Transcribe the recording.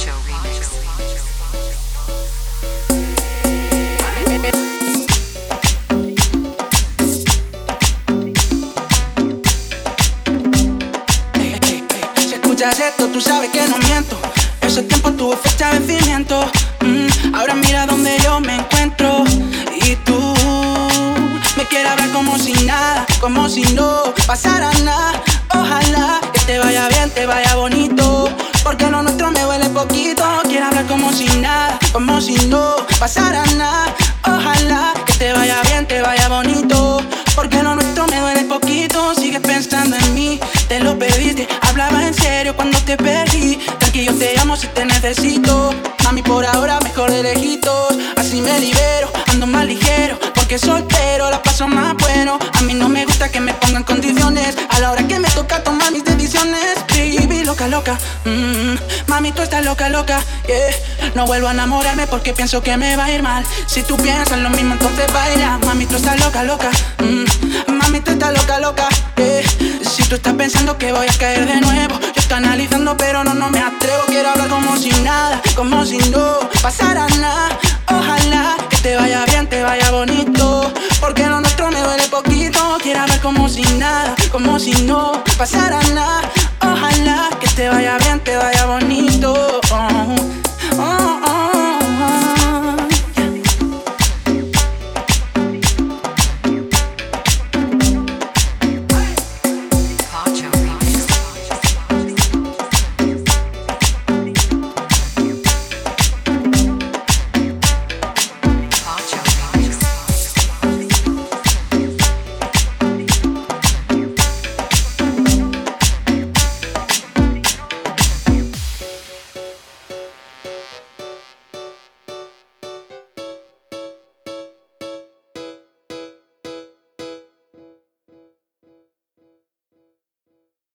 Si escuchas esto, tú sabes que no miento. Ese tiempo tuvo fecha de vencimiento. Mm, ahora mira donde yo me encuentro. Y tú me quieres hablar como si nada, como si no pasara nada. Como si nada, como si no pasara nada. Ojalá que te vaya bien, te vaya bonito. Porque lo nuestro me duele poquito. Sigues pensando en mí, te lo pediste. Hablaba en serio cuando te perdí. Tranquilo, te amo si te necesito. Mami, por ahora mejor de lejitos. Así me libero, ando más ligero. Porque soltero la paso más bueno. A mí no me gusta que me pongan condiciones. A la hora que me loca, loca. mm, mami, tú estás loca, loca. No vuelvo a enamorarme porque pienso que me va a ir mal. Si tú piensas lo mismo, entonces baila. Mami, tú estás loca, loca. mm, mami, tú estás loca, loca. Si tú estás pensando que voy a caer de nuevo, yo estoy analizando, pero no, no me atrevo. Quiero hablar como si nada, como si no pasara nada. Ojalá que te vaya bien, te vaya bonito. Porque lo nuestro me duele poquito. Quiero hablar como si nada, como si no pasara nada te vaya bien, te vaya bonito.